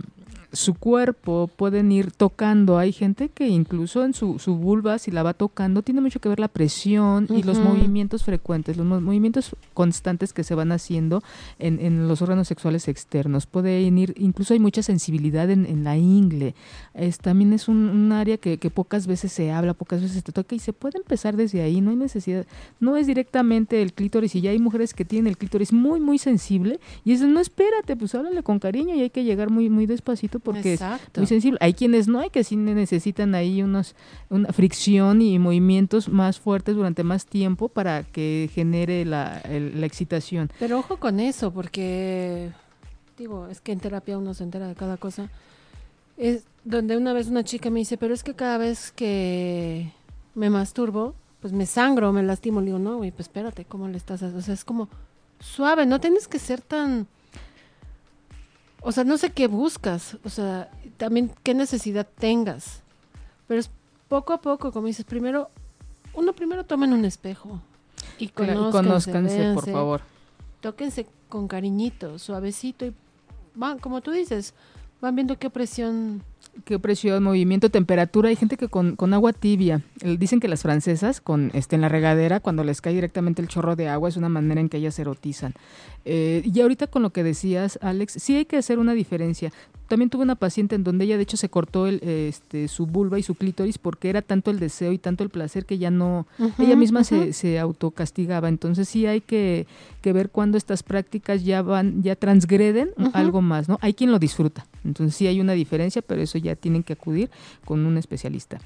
su cuerpo pueden ir tocando. Hay gente que incluso en su, su vulva, si la va tocando, tiene mucho que ver la presión y los movimientos frecuentes, los movimientos constantes que se van haciendo en, en los órganos sexuales externos. Pueden ir, incluso hay mucha sensibilidad en, en la ingle. Es, también es un, área que, que, pocas veces se habla, pocas veces se toca y se puede empezar desde ahí. No hay necesidad, no es directamente el clítoris y ya hay mujeres que tienen el clítoris muy, muy sensible y es no espérate, pues háblale con cariño y hay que llegar muy, muy despacito porque es muy sensible. Hay quienes no, hay que sí necesitan ahí unos, una fricción y movimientos más fuertes durante más tiempo para que genere la, la excitación. Pero ojo con eso, porque digo, es que en terapia uno se entera de cada cosa. Es donde una vez una chica me dice, pero es que cada vez que me masturbo, pues me sangro, me lastimo. Le digo, no, güey, pues espérate, ¿cómo le estás? O sea, es como suave, no tienes que ser tan o sea, no sé qué buscas, o sea, también qué necesidad tengas. Pero es poco a poco, como dices, primero, uno primero toma en un espejo y conózcanse, por favor. Tóquense con cariñito, suavecito y van, como tú dices, van viendo qué presión qué presión, movimiento, temperatura. Hay gente que con, con, agua tibia, dicen que las francesas con este en la regadera, cuando les cae directamente el chorro de agua, es una manera en que ellas erotizan. Eh, y ahorita con lo que decías, Alex, sí hay que hacer una diferencia. También tuve una paciente en donde ella de hecho se cortó el, este, su vulva y su clítoris porque era tanto el deseo y tanto el placer que ya no, ella misma se, se autocastigaba. Entonces sí hay que, que ver cuando estas prácticas ya van, ya transgreden algo más, ¿no? Hay quien lo disfruta. Entonces sí hay una diferencia, pero eso ya tienen que acudir con un especialista.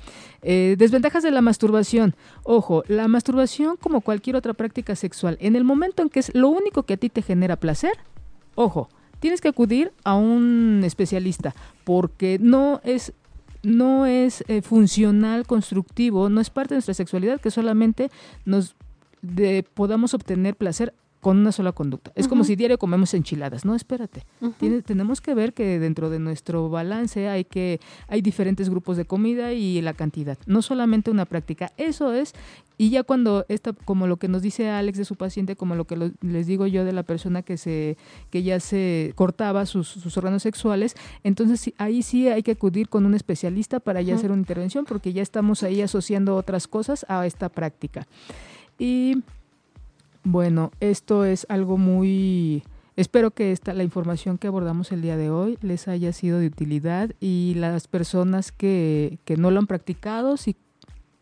Eh, desventajas de la masturbación. Ojo, la masturbación como cualquier otra práctica sexual, en el momento en que es lo único que a ti te genera placer, ojo, tienes que acudir a un especialista porque no es no es eh, funcional, constructivo, no es parte de nuestra sexualidad que solamente nos podamos obtener placer con una sola conducta. Es como si diario comemos enchiladas. No, espérate. tenemos que ver que dentro de nuestro balance hay que hay diferentes grupos de comida y la cantidad, no solamente una práctica. Eso es y ya cuando esta como lo que nos dice Alex de su paciente, como lo que les digo yo de la persona que se que ya se cortaba sus, sus órganos sexuales, entonces ahí sí hay que acudir con un especialista para ya hacer una intervención porque ya estamos ahí asociando otras cosas a esta práctica. Y bueno, esto es algo muy... Espero que esta, la información que abordamos el día de hoy les haya sido de utilidad y las personas que, que no lo han practicado, si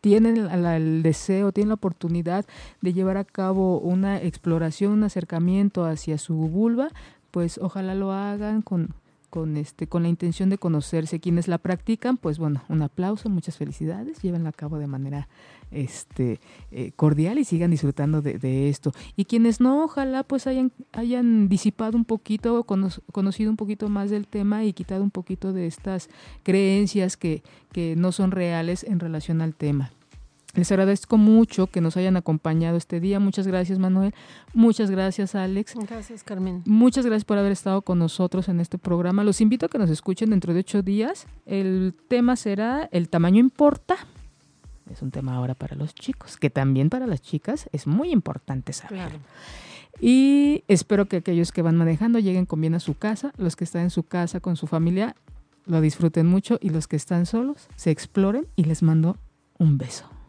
tienen el deseo, tienen la oportunidad de llevar a cabo una exploración, un acercamiento hacia su vulva, pues ojalá lo hagan con, con este con la intención de conocerse. Quienes la practican pues bueno un aplauso muchas felicidades llévenla a cabo de manera este eh, cordial y sigan disfrutando de, esto y quienes no ojalá pues hayan hayan disipado un poquito conocido un poquito más del tema y quitado un poquito de estas creencias que que no son reales en relación al tema les agradezco mucho que nos hayan acompañado este día. Muchas gracias, Manuel. Muchas gracias, Alex. Gracias, Carmen. Muchas gracias por haber estado con nosotros en este programa. Los invito a que nos escuchen dentro de ocho días. El tema será El tamaño importa. Es un tema ahora para los chicos, que también para las chicas es muy importante saber. Y espero que aquellos que van manejando lleguen con bien a su casa, los que están en su casa con su familia lo disfruten mucho y los que están solos se exploren y les mando un beso.